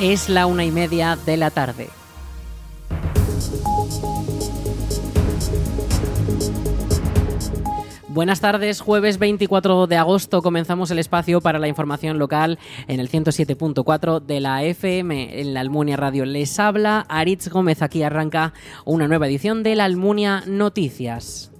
Es la una y media de la tarde. Buenas tardes, jueves 24 de agosto comenzamos el espacio para la información local en el 107.4 de la FM en la Almunia Radio. Les habla Aritz Gómez, aquí arranca una nueva edición de la Almunia Noticias.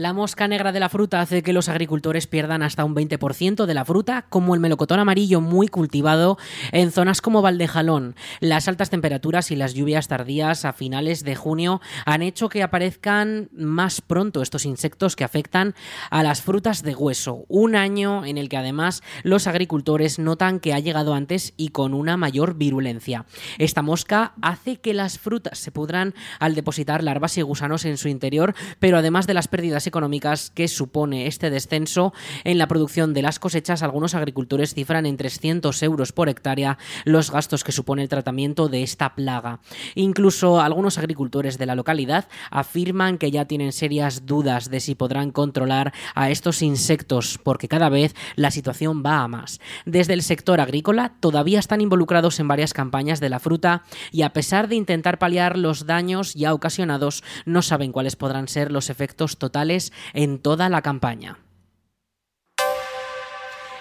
La mosca negra de la fruta hace que los agricultores pierdan hasta un 20% de la fruta, como el melocotón amarillo muy cultivado en zonas como Valdejalón. Las altas temperaturas y las lluvias tardías a finales de junio han hecho que aparezcan más pronto estos insectos que afectan a las frutas de hueso. Un año en el que además los agricultores notan que ha llegado antes y con una mayor virulencia. Esta mosca hace que las frutas se pudran al depositar larvas y gusanos en su interior, pero además de las pérdidas económicas que supone este descenso en la producción de las cosechas, algunos agricultores cifran en 300 euros por hectárea los gastos que supone el tratamiento de esta plaga. Incluso algunos agricultores de la localidad afirman que ya tienen serias dudas de si podrán controlar a estos insectos, porque cada vez la situación va a más. Desde el sector agrícola todavía están involucrados en varias campañas de la fruta y a pesar de intentar paliar los daños ya ocasionados, no saben cuáles podrán ser los efectos totales en toda la campaña.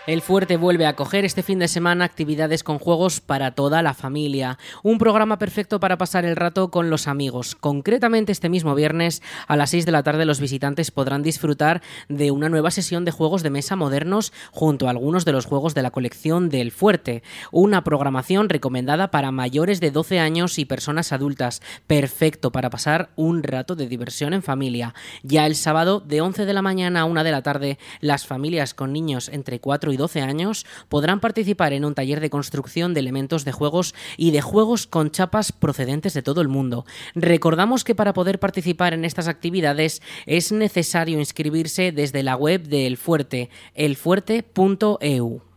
El Fuerte vuelve a acoger este fin de semana actividades con juegos para toda la familia. Un programa perfecto para pasar el rato con los amigos. Concretamente este mismo viernes a las 6 de la tarde los visitantes podrán disfrutar de una nueva sesión de juegos de mesa modernos junto a algunos de los juegos de la colección del Fuerte. Una programación recomendada para mayores de 12 años y personas adultas. Perfecto para pasar un rato de diversión en familia. Ya el sábado de 11 de la mañana a 1 de la tarde las familias con niños entre 4 y 12 años podrán participar en un taller de construcción de elementos de juegos y de juegos con chapas procedentes de todo el mundo. Recordamos que para poder participar en estas actividades es necesario inscribirse desde la web de El Fuerte, elfuerte.eu.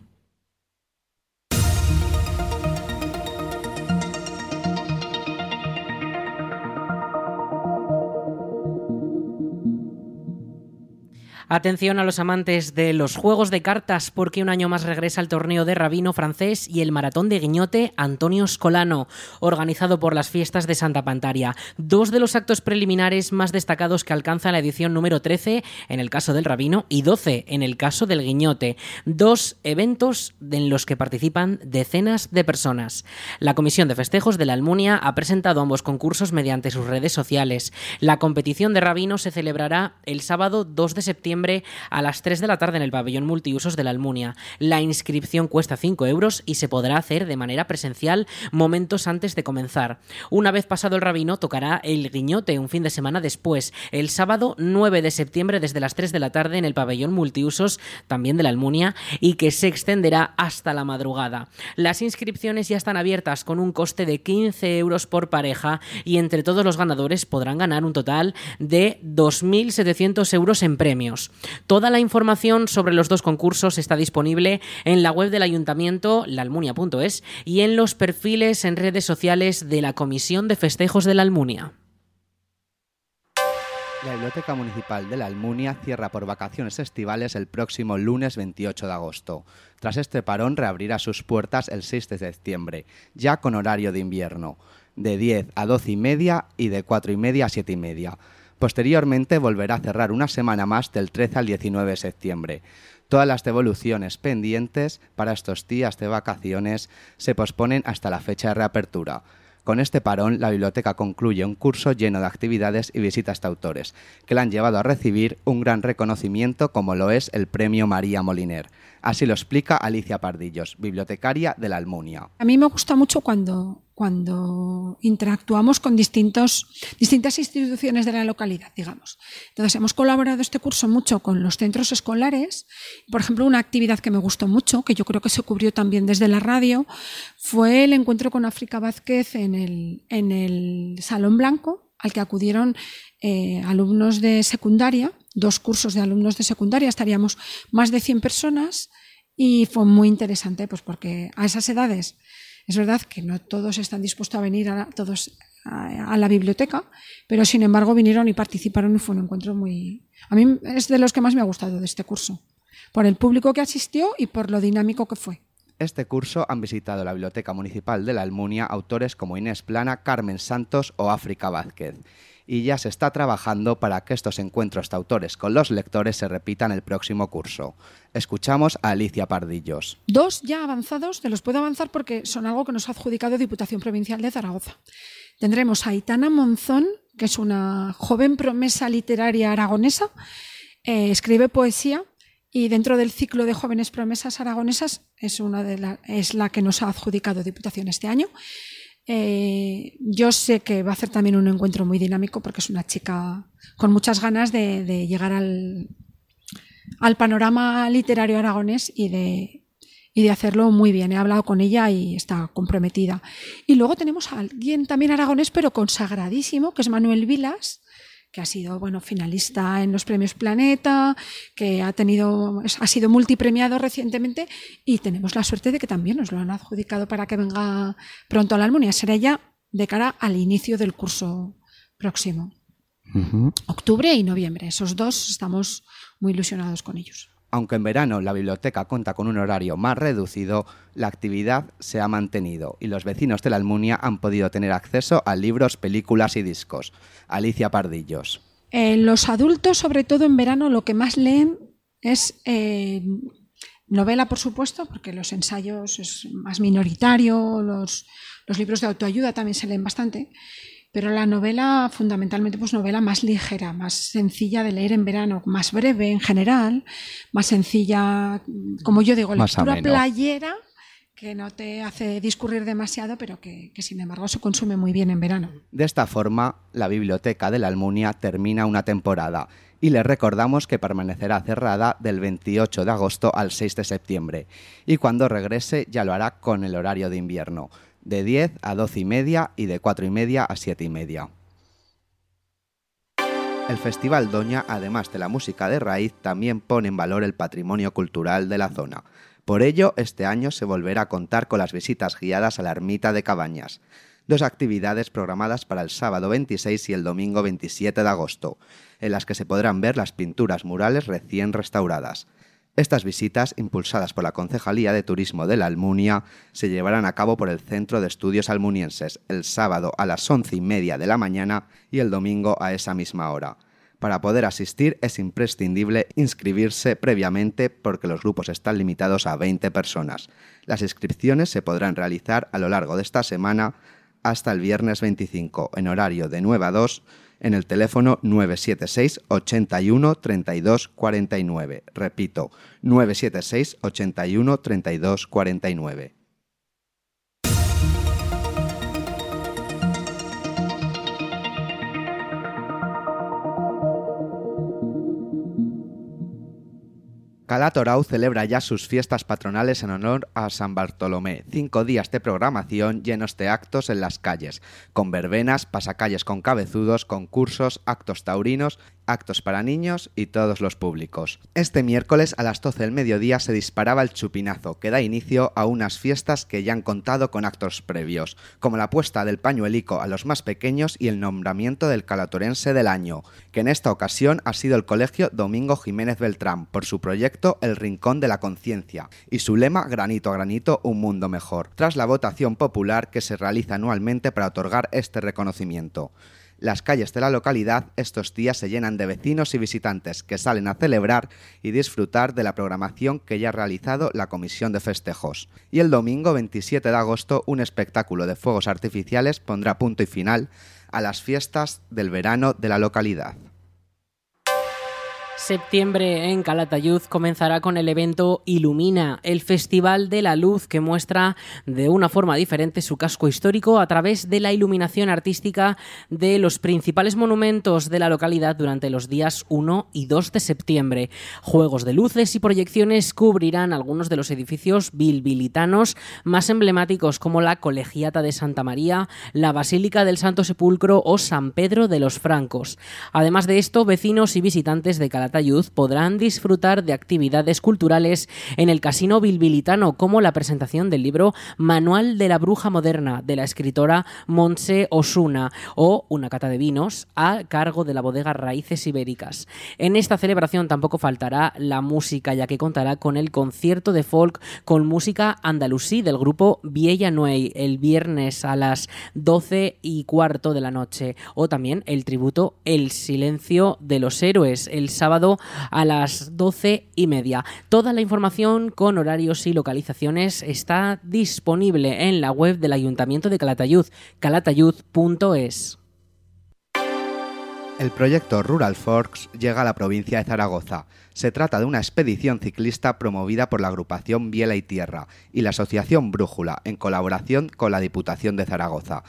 Atención a los amantes de los juegos de cartas porque un año más regresa el torneo de Rabino francés y el maratón de Guiñote Antonio Scolano, organizado por las fiestas de Santa Pantaria. Dos de los actos preliminares más destacados que alcanza la edición número 13 en el caso del Rabino y 12 en el caso del Guiñote. Dos eventos en los que participan decenas de personas. La Comisión de Festejos de la Almunia ha presentado ambos concursos mediante sus redes sociales. La competición de Rabino se celebrará el sábado 2 de septiembre a las 3 de la tarde en el pabellón multiusos de la Almunia. La inscripción cuesta 5 euros y se podrá hacer de manera presencial momentos antes de comenzar. Una vez pasado el rabino, tocará el guiñote un fin de semana después, el sábado 9 de septiembre desde las 3 de la tarde en el pabellón multiusos también de la Almunia y que se extenderá hasta la madrugada. Las inscripciones ya están abiertas con un coste de 15 euros por pareja y entre todos los ganadores podrán ganar un total de 2.700 euros en premios. Toda la información sobre los dos concursos está disponible en la web del ayuntamiento, laalmunia.es, y en los perfiles en redes sociales de la Comisión de Festejos de la Almunia. La Biblioteca Municipal de la Almunia cierra por vacaciones estivales el próximo lunes 28 de agosto. Tras este parón reabrirá sus puertas el 6 de septiembre, ya con horario de invierno, de 10 a 12 y media y de 4 y media a 7 y media. Posteriormente volverá a cerrar una semana más del 13 al 19 de septiembre. Todas las devoluciones pendientes para estos días de vacaciones se posponen hasta la fecha de reapertura. Con este parón, la biblioteca concluye un curso lleno de actividades y visitas de autores, que le han llevado a recibir un gran reconocimiento como lo es el Premio María Moliner. Así lo explica Alicia Pardillos, bibliotecaria de la Almunia. A mí me gusta mucho cuando, cuando interactuamos con distintas instituciones de la localidad, digamos. Entonces, hemos colaborado este curso mucho con los centros escolares. Por ejemplo, una actividad que me gustó mucho, que yo creo que se cubrió también desde la radio, fue el encuentro con África Vázquez en el, en el Salón Blanco, al que acudieron eh, alumnos de secundaria, dos cursos de alumnos de secundaria, estaríamos más de 100 personas y fue muy interesante, pues porque a esas edades es verdad que no todos están dispuestos a venir, a todos a, la biblioteca, pero sin embargo vinieron y participaron y fue un encuentro muy... A mí es de los que más me ha gustado de este curso, por el público que asistió y por lo dinámico que fue. Este curso han visitado la Biblioteca Municipal de la Almunia autores como Inés Plana, Carmen Santos o África Vázquez. Y ya se está trabajando para que estos encuentros de autores con los lectores se repitan el próximo curso. Escuchamos a Alicia Pardillos. Dos ya avanzados, te los puedo avanzar porque son algo que nos ha adjudicado Diputación Provincial de Zaragoza. Tendremos a Aitana Monzón, que es una joven promesa literaria aragonesa, eh, escribe poesía y dentro del ciclo de jóvenes promesas aragonesas es, una de la, es la que nos ha adjudicado Diputación este año. Eh, yo sé que va a ser también un encuentro muy dinámico porque es una chica con muchas ganas de, llegar al, al, panorama literario aragonés y de, y de hacerlo muy bien. He hablado con ella y está comprometida. Y luego tenemos a alguien también aragonés, pero consagradísimo, que es Manuel Vilas, que ha sido bueno, finalista en los premios Planeta, que ha, tenido, ha sido multipremiado recientemente y tenemos la suerte de que también nos lo han adjudicado para que venga pronto a la Almunia. Será ya de cara al inicio del curso próximo. Octubre y noviembre. Esos dos estamos muy ilusionados con ellos. Aunque en verano la biblioteca cuenta con un horario más reducido, la actividad se ha mantenido y los vecinos de la Almunia han podido tener acceso a libros, películas y discos. Alicia Pardillos. Eh, los adultos, sobre todo en verano, lo que más leen es eh, novela, por supuesto, porque los ensayos es más minoritario, los, los libros de autoayuda también se leen bastante pero la novela fundamentalmente pues novela más ligera, más sencilla de leer en verano, más breve en general, más sencilla, como yo digo, lectura playera que no te hace discurrir demasiado, pero que, sin embargo se consume muy bien en verano. De esta forma, la Biblioteca de la Almunia termina una temporada y le recordamos que permanecerá cerrada del 28 de agosto al 6 de septiembre y cuando regrese ya lo hará con el horario de invierno de 10 a 12 y media y de 4 y media a 7 y media. El Festival Doña, además de la música de raíz, también pone en valor el patrimonio cultural de la zona. Por ello, este año se volverá a contar con las visitas guiadas a la ermita de Cabañas, dos actividades programadas para el sábado 26 y el domingo 27 de agosto, en las que se podrán ver las pinturas murales recién restauradas. Estas visitas, impulsadas por la Concejalía de Turismo de la Almunia, se llevarán a cabo por el Centro de Estudios Almunienses el sábado a las once y media de la mañana y el domingo a esa misma hora. Para poder asistir es imprescindible inscribirse previamente porque los grupos están limitados a 20 personas. Las inscripciones se podrán realizar a lo largo de esta semana hasta el viernes 25 en horario de 9 a 2 en el teléfono 976 81 32 49. Repito, 976 81 32 49. Calatorau celebra ya sus fiestas patronales en honor a San Bartolomé. Cinco días de programación llenos de actos en las calles, con verbenas, pasacalles con cabezudos, concursos, actos taurinos actos para niños y todos los públicos. Este miércoles a las 12 del mediodía se disparaba el chupinazo, que da inicio a unas fiestas que ya han contado con actos previos, como la puesta del pañuelico a los más pequeños y el nombramiento del calatorense del año, que en esta ocasión ha sido el Colegio Domingo Jiménez Beltrán, por su proyecto El Rincón de la Conciencia, y su lema Granito a granito, un mundo mejor, tras la votación popular que se realiza anualmente para otorgar este reconocimiento. Las calles de la localidad estos días se llenan de vecinos y visitantes que salen a celebrar y disfrutar de la programación que ya ha realizado la Comisión de Festejos. Y el domingo 27 de agosto un espectáculo de fuegos artificiales pondrá punto y final a las fiestas del verano de la localidad septiembre en Calatayud comenzará con el evento Ilumina, el Festival de la Luz que muestra de una forma diferente su casco histórico a través de la iluminación artística de los principales monumentos de la localidad durante los días 1 y 2 de septiembre. Juegos de luces y proyecciones cubrirán algunos de los edificios bilbilitanos más emblemáticos como la Colegiata de Santa María, la Basílica del Santo Sepulcro o San Pedro de los Francos. Además de esto, vecinos y visitantes de Calatayud Podrán disfrutar de actividades culturales en el Casino Bilbilitano, como la presentación del libro Manual de la Bruja Moderna de la escritora Monse Osuna o una cata de vinos a cargo de la bodega Raíces Ibéricas. En esta celebración tampoco faltará la música, ya que contará con el concierto de folk con música andalusí del grupo Viella Nuey el viernes a las 12 y cuarto de la noche o también el tributo El Silencio de los Héroes el sábado a las 12 y media. Toda la información con horarios y localizaciones está disponible en la web del Ayuntamiento de Calatayud, calatayud.es. El proyecto Rural Forks llega a la provincia de Zaragoza. Se trata de una expedición ciclista promovida por la agrupación Biela y Tierra y la Asociación Brújula en colaboración con la Diputación de Zaragoza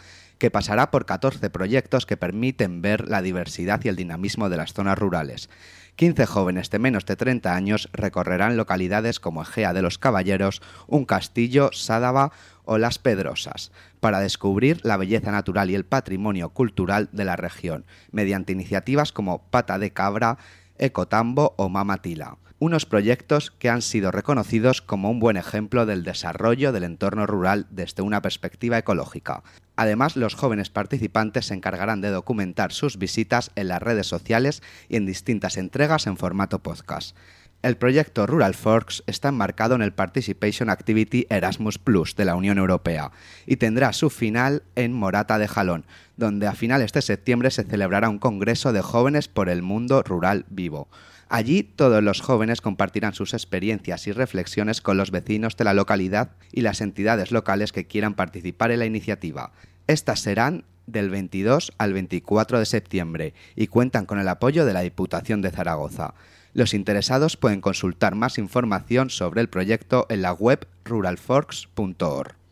que pasará por 14 proyectos que permiten ver la diversidad y el dinamismo de las zonas rurales. 15 jóvenes de menos de 30 años recorrerán localidades como Egea de los Caballeros, Un Castillo, Sádava o Las Pedrosas, para descubrir la belleza natural y el patrimonio cultural de la región, mediante iniciativas como Pata de Cabra, Ecotambo o Mamatila unos proyectos que han sido reconocidos como un buen ejemplo del desarrollo del entorno rural desde una perspectiva ecológica. Además, los jóvenes participantes se encargarán de documentar sus visitas en las redes sociales y en distintas entregas en formato podcast. El proyecto Rural Forks está enmarcado en el Participation Activity Erasmus Plus de la Unión Europea y tendrá su final en Morata de Jalón, donde a finales de septiembre se celebrará un congreso de jóvenes por el mundo rural vivo. Allí todos los jóvenes compartirán sus experiencias y reflexiones con los vecinos de la localidad y las entidades locales que quieran participar en la iniciativa. Estas serán del 22 al 24 de septiembre y cuentan con el apoyo de la Diputación de Zaragoza. Los interesados pueden consultar más información sobre el proyecto en la web ruralforks.org.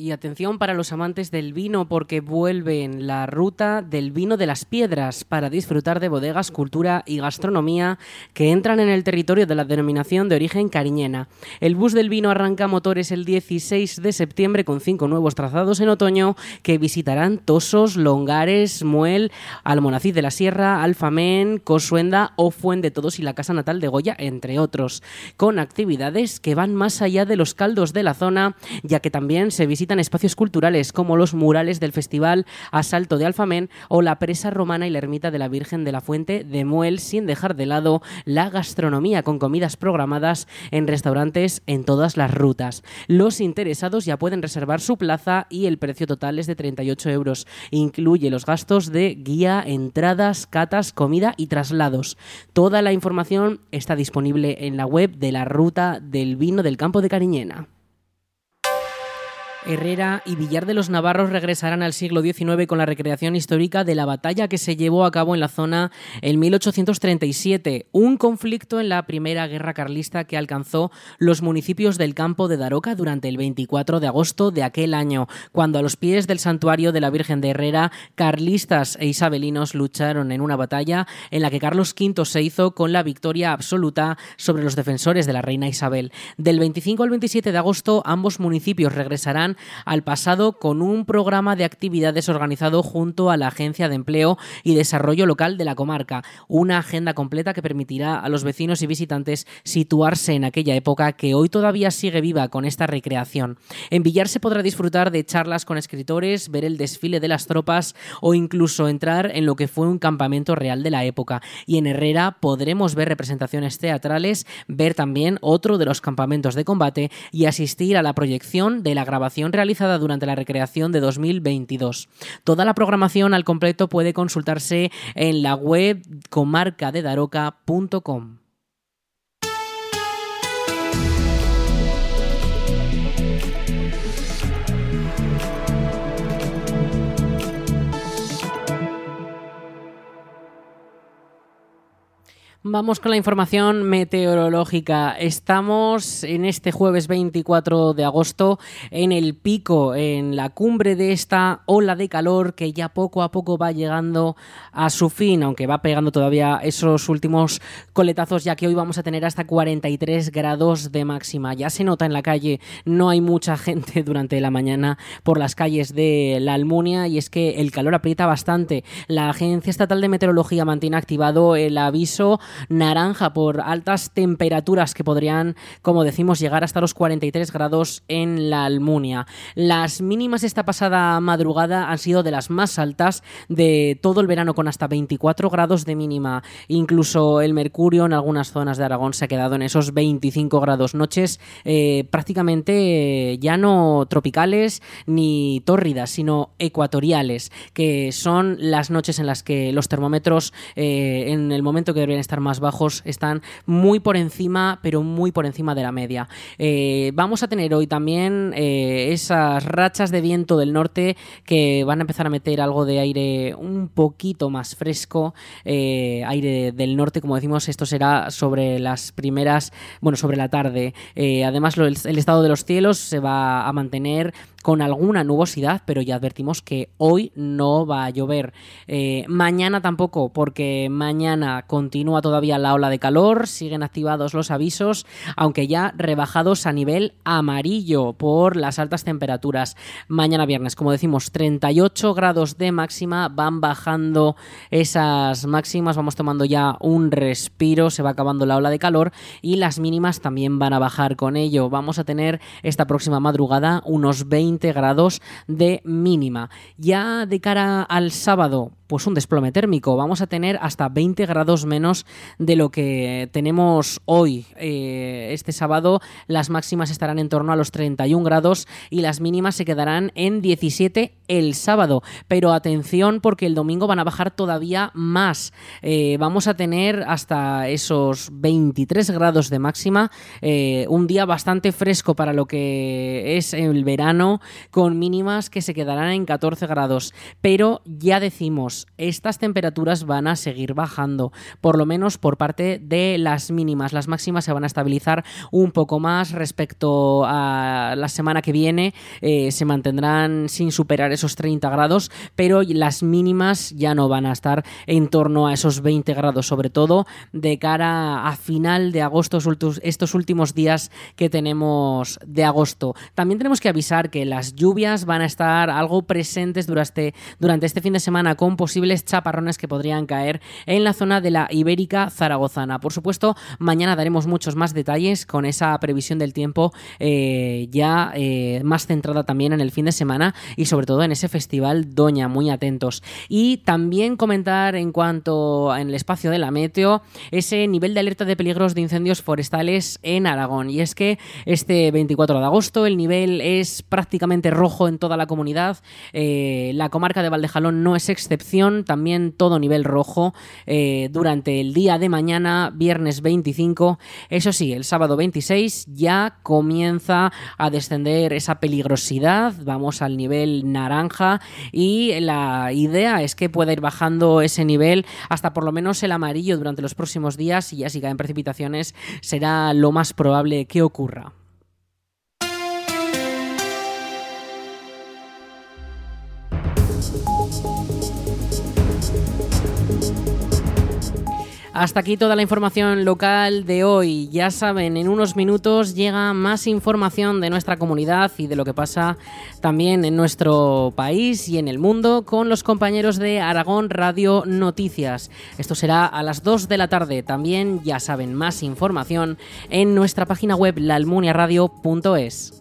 Y atención para los amantes del vino porque vuelven la ruta del vino de las piedras para disfrutar de bodegas, cultura y gastronomía que entran en el territorio de la denominación de origen cariñena. El bus del vino arranca motores el 16 de septiembre con cinco nuevos trazados en otoño que visitarán Tosos, Longares, Muel, Almonacid de la Sierra, Alfamén, Cosuenda o Fuente Todos y la Casa Natal de Goya, entre otros, con actividades que van más allá de los caldos de la zona, ya que también se espacios culturales como los murales del Festival Asalto de Alfamén o la presa romana y la ermita de la Virgen de la Fuente de Muel, sin dejar de lado la gastronomía con comidas programadas en restaurantes en todas las rutas. Los interesados ya pueden reservar su plaza y el precio total es de 38 euros. Incluye los gastos de guía, entradas, catas, comida y traslados. Toda la información está disponible en la web de la Ruta del Vino del Campo de Cariñena. Herrera y Villar de los Navarros regresarán al siglo XIX con la recreación histórica de la batalla que se llevó a cabo en la zona en 1837, un conflicto en la Primera Guerra Carlista que alcanzó los municipios del campo de Daroca durante el 24 de agosto de aquel año, cuando a los pies del santuario de la Virgen de Herrera, carlistas e isabelinos lucharon en una batalla en la que Carlos V se hizo con la victoria absoluta sobre los defensores de la reina Isabel. Del 25 al 27 de agosto ambos municipios regresarán al pasado con un programa de actividades organizado junto a la Agencia de Empleo y Desarrollo Local de la comarca. Una agenda completa que permitirá a los vecinos y visitantes situarse en aquella época que hoy todavía sigue viva con esta recreación. En Villar se podrá disfrutar de charlas con escritores, ver el desfile de las tropas o incluso entrar en lo que fue un campamento real de la época. Y en Herrera podremos ver representaciones teatrales, ver también otro de los campamentos de combate y asistir a la proyección de la grabación realizada durante la recreación de 2022. Toda la programación al completo puede consultarse en la web comarcadedaroca.com. Vamos con la información meteorológica. Estamos en este jueves 24 de agosto en el pico, en la cumbre de esta ola de calor que ya poco a poco va llegando a su fin, aunque va pegando todavía esos últimos coletazos, ya que hoy vamos a tener hasta 43 grados de máxima. Ya se nota en la calle, no hay mucha gente durante la mañana por las calles de la Almunia y es que el calor aprieta bastante. La Agencia Estatal de Meteorología mantiene activado el aviso naranja por altas temperaturas que podrían, como decimos, llegar hasta los 43 grados en la Almunia. Las mínimas esta pasada madrugada han sido de las más altas de todo el verano con hasta 24 grados de mínima. Incluso el mercurio en algunas zonas de Aragón se ha quedado en esos 25 grados. Noches eh, prácticamente ya no tropicales ni tórridas, sino ecuatoriales, que son las noches en las que los termómetros eh, en el momento que deberían estar más bajos están muy por encima, pero muy por encima de la media. Eh, vamos a tener hoy también eh, esas rachas de viento del norte que van a empezar a meter algo de aire un poquito más fresco, eh, aire del norte, como decimos, esto será sobre las primeras, bueno, sobre la tarde. además, el estado de los cielos se va a mantener con alguna nubosidad, pero ya advertimos que hoy no va a llover. Eh, mañana tampoco, porque mañana continúa todavía la ola de calor, siguen activados los avisos, aunque ya rebajados a nivel amarillo por las altas temperaturas. Mañana viernes, como decimos, 38 grados de máxima, van bajando esas máximas, vamos tomando ya un respiro, se va acabando la ola de calor y las mínimas también van a bajar con ello. Vamos a tener esta próxima madrugada unos 20 grados de mínima. Ya de cara al sábado, pues un desplome térmico. Vamos a tener hasta 20 grados menos de lo que tenemos hoy. Eh, este sábado las máximas estarán en torno a los 31 grados y las mínimas se quedarán en 17 el sábado. Pero atención porque el domingo van a bajar todavía más. Eh, vamos a tener hasta esos 23 grados de máxima. Eh, un día bastante fresco para lo que es el verano con mínimas que se quedarán en 14 grados. Pero ya decimos, estas temperaturas van a seguir bajando, por lo menos por parte de las mínimas. Las máximas se van a estabilizar un poco más respecto a la semana que viene, eh, se mantendrán sin superar esos 30 grados, pero las mínimas ya no van a estar en torno a esos 20 grados, sobre todo de cara a final de agosto, estos últimos días que tenemos de agosto. También tenemos que avisar que las lluvias van a estar algo presentes durante, durante este fin de semana con posibles chaparrones que podrían caer en la zona de la Ibérica Zaragozana. Por supuesto, mañana daremos muchos más detalles con esa previsión del tiempo eh, ya eh, más centrada también en el fin de semana y sobre todo en ese festival Doña, muy atentos. Y también comentar en cuanto en el espacio de la meteo ese nivel de alerta de peligros de incendios forestales en Aragón. Y es que este 24 de agosto el nivel es rojo en toda la comunidad. Eh, la comarca de Valdejalón no es excepción también todo nivel rojo eh, durante el día de mañana, viernes 25. Eso sí, el sábado 26 ya comienza a descender esa peligrosidad, vamos al nivel naranja y la idea es que pueda ir bajando ese nivel hasta por lo menos el amarillo durante los próximos días y ya si caen precipitaciones será lo más probable que ocurra. Hasta aquí toda la información local de hoy. Ya saben, en unos minutos llega más información de nuestra comunidad y de lo que pasa también en nuestro país y en el mundo con los compañeros de Aragón Radio Noticias. Esto será a las 2 de la tarde. También ya saben, más información en nuestra página web laalmuniaradio.es.